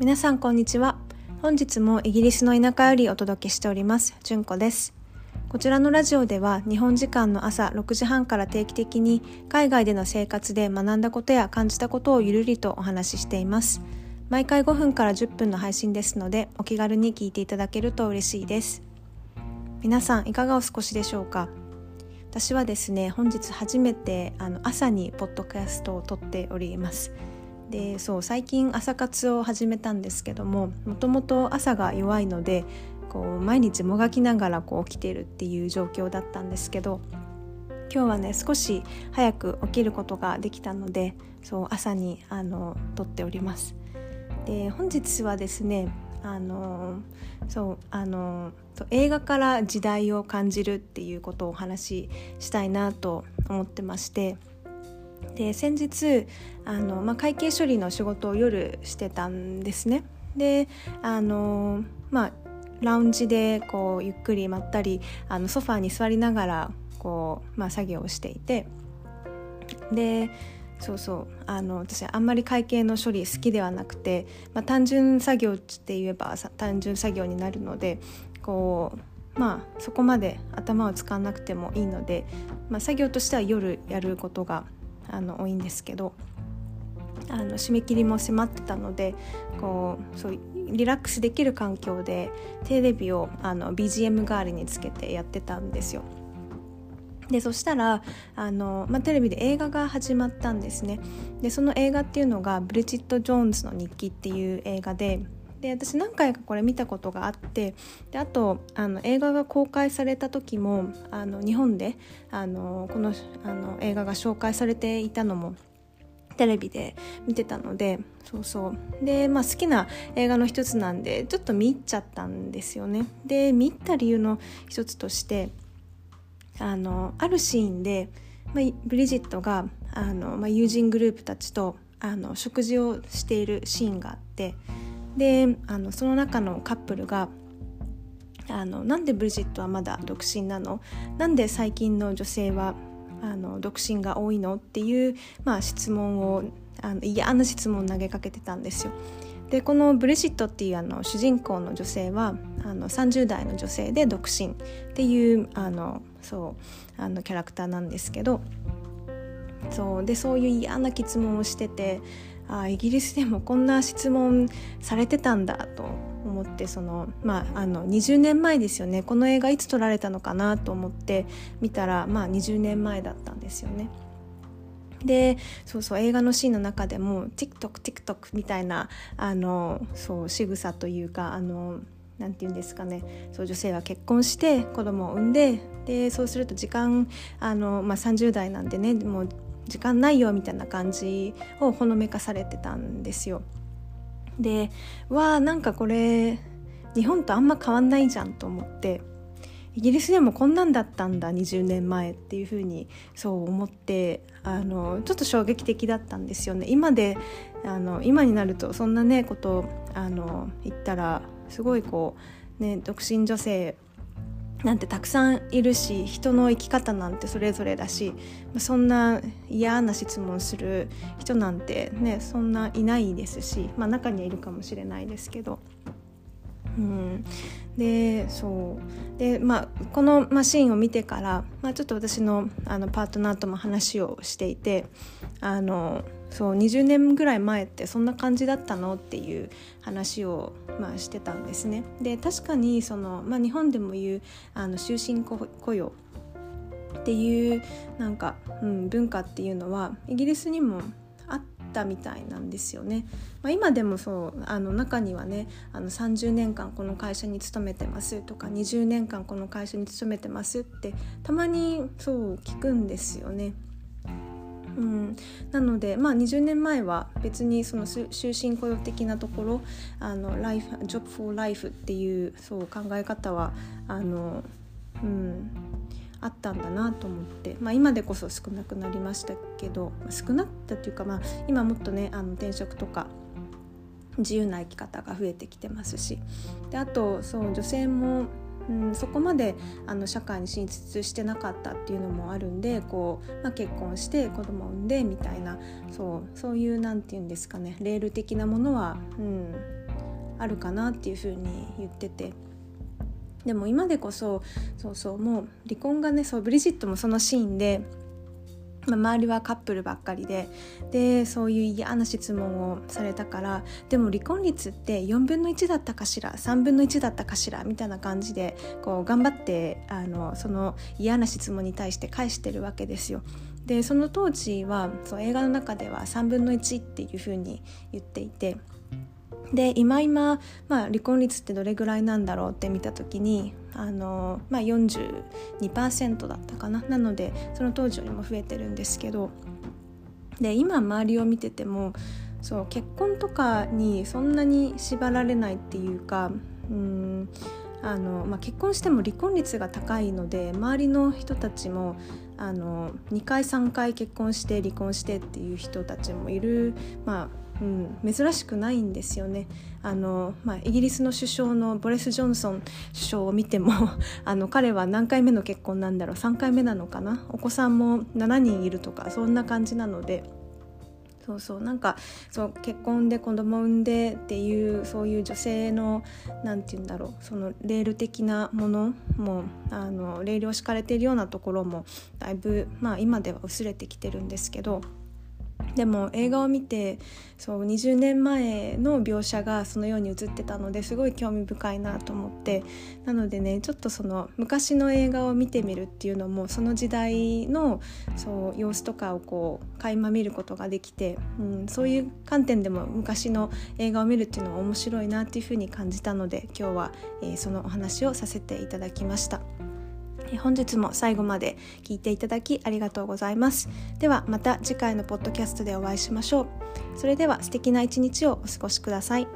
皆さんこんにちは。本日もイギリスの田舎よりお届けしております純子です。こちらのラジオでは日本時間の朝6時半から定期的に海外での生活で学んだことや感じたことをゆるりとお話ししています。毎回5分から10分の配信ですのでお気軽に聞いていただけると嬉しいです。皆さんいかがお過ごしでしょうか？私はですね本日初めてあの朝にポッドキャストを撮っております。でそう最近朝活を始めたんですけどももともと朝が弱いのでこう毎日もがきながらこう起きてるっていう状況だったんですけど今日はね少し早く起きることができたのでそう朝にあの撮っております。で本日はですねあのそうあの映画から時代を感じるっていうことをお話ししたいなと思ってましてで先日あの、まあ、会計処理の仕事を夜してたんですね。であのまあラウンジでこうゆっくりまったりあのソファーに座りながらこう、まあ、作業をしていてでそうそうあの私あんまり会計の処理好きではなくて、まあ、単純作業って言えば単純作業になるのでこうまあそこまで頭を使わなくてもいいので、まあ、作業としては夜やることがあの多いんですけどあの締め切りも迫ってたのでこうそうリラックスできる環境でテレビをあの BGM 代わりにつけてやってたんですよ。でそしたらあの、まあ、テレビで映画が始まったんですねでその映画っていうのが「ブリジット・ジョーンズの日記」っていう映画でで私何回かこれ見たことがあってであとあの映画が公開された時もあの日本であのこのあの映画が紹介されていたのもテレビで見てたのでそうそう。で、まあ、好きな映画の一つなんでちょっと見入っちゃったんですよね。で見入った理由の一つとしてあのあるシーンで、まあ、ブリジットがあの、まあ、友人グループたちとあの食事をしているシーンがあってであのその中のカップルがあのなんでブリジットはまだ独身なの？なんで最近の女性はあの独身が多いの？っていう、まあ、質問をあの嫌な質問を投げかけてたんですよ。でこのブリジットっていうあの主人公の女性はあの30代の女性で独身っていうあのそうあのキャラクターなんですけどそうでそういう嫌な質問をしててあイギリスでもこんな質問されてたんだと思ってその、まあ、あの20年前ですよねこの映画いつ撮られたのかなと思って見たら、まあ、20年前だったんですよね。でそうそう映画のシーンの中でも TikTokTikTok みたいなあのそう仕草というかあのなんて言うんですかねそう女性は結婚して子供を産んででそうすると時間あの、まあ、30代なんでねもう時間ないよみたいな感じをほのめかされてたんですよ。でわあなんかこれ日本とあんま変わんないじゃんと思ってイギリスでもこんなんだったんだ20年前っていうふうにそう思ってあのちょっと衝撃的だったんですよね今であの今になるとそんなねことあの言ったらすごいこうね独身女性なんてたくさんいるし人の生き方なんてそれぞれだしそんな嫌な質問する人なんてねそんないないですし、まあ、中にはいるかもしれないですけど。うん、でそうで、まあ、このマシンを見てから、まあ、ちょっと私のあのパートナーとも話をしていてあのそう20年ぐらい前ってそんな感じだったのっていう話を、まあ、してたんですね。で確かにその、まあ、日本でも言うあの終身雇用っていうなんか、うん、文化っていうのはイギリスにもあったみたいなんですよね。まあ、今でもそうあの中にはねあの30年間この会社に勤めてますとか20年間この会社に勤めてますってたまにそう聞くんですよね。うん、なので、まあ、20年前は別にその終身雇用的なところあのライフジョブ・フォー・ライフっていうそう考え方はあの、うん、あったんだなと思って、まあ、今でこそ少なくなりましたけど少なったっていうか、まあ、今もっとねあの転職とか自由な生き方が増えてきてますし。であとそう女性もうん、そこまであの社会に進出してなかったっていうのもあるんでこう、まあ、結婚して子供を産んでみたいなそうそういう何て言うんですかねレール的なものは、うん、あるかなっていうふうに言ってて。でも今でこそそうそうもう離婚がねそうブリジットもそのシーンで、周りはカップルばっかりででそういう嫌な質問をされたからでも離婚率って4分の1だったかしら3分の1だったかしらみたいな感じでこう頑張ってあのその嫌な質問に対して返してるわけですよ。でその当時はそう映画の中では3分の1っていうふうに言っていて。で今今、まあ、離婚率ってどれぐらいなんだろうって見た時にあの、まあ、42%だったかな。なのでその当時よりも増えてるんですけどで今周りを見ててもそう結婚とかにそんなに縛られないっていうかうんあの、まあ、結婚しても離婚率が高いので周りの人たちもあの2回3回結婚して離婚してっていう人たちもいる、まあ、うん、珍しくないんですよねあの、まあ、イギリスの首相のボレス・ジョンソン首相を見ても あの彼は何回目の結婚なんだろう3回目なのかなお子さんも7人いるとかそんな感じなので。そうそうなんかそう結婚で子供産んでっていうそういう女性の何て言うんだろうそのレール的なものもあのレールを敷かれているようなところもだいぶ、まあ、今では薄れてきてるんですけど。でも映画を見てそう20年前の描写がそのように映ってたのですごい興味深いなと思ってなのでねちょっとその昔の映画を見てみるっていうのもその時代のそう様子とかをこう垣間見ることができて、うん、そういう観点でも昔の映画を見るっていうのは面白いなっていうふうに感じたので今日は、えー、そのお話をさせていただきました。本日も最後まで聞いていただきありがとうございます。ではまた次回のポッドキャストでお会いしましょう。それでは素敵な一日をお過ごしください。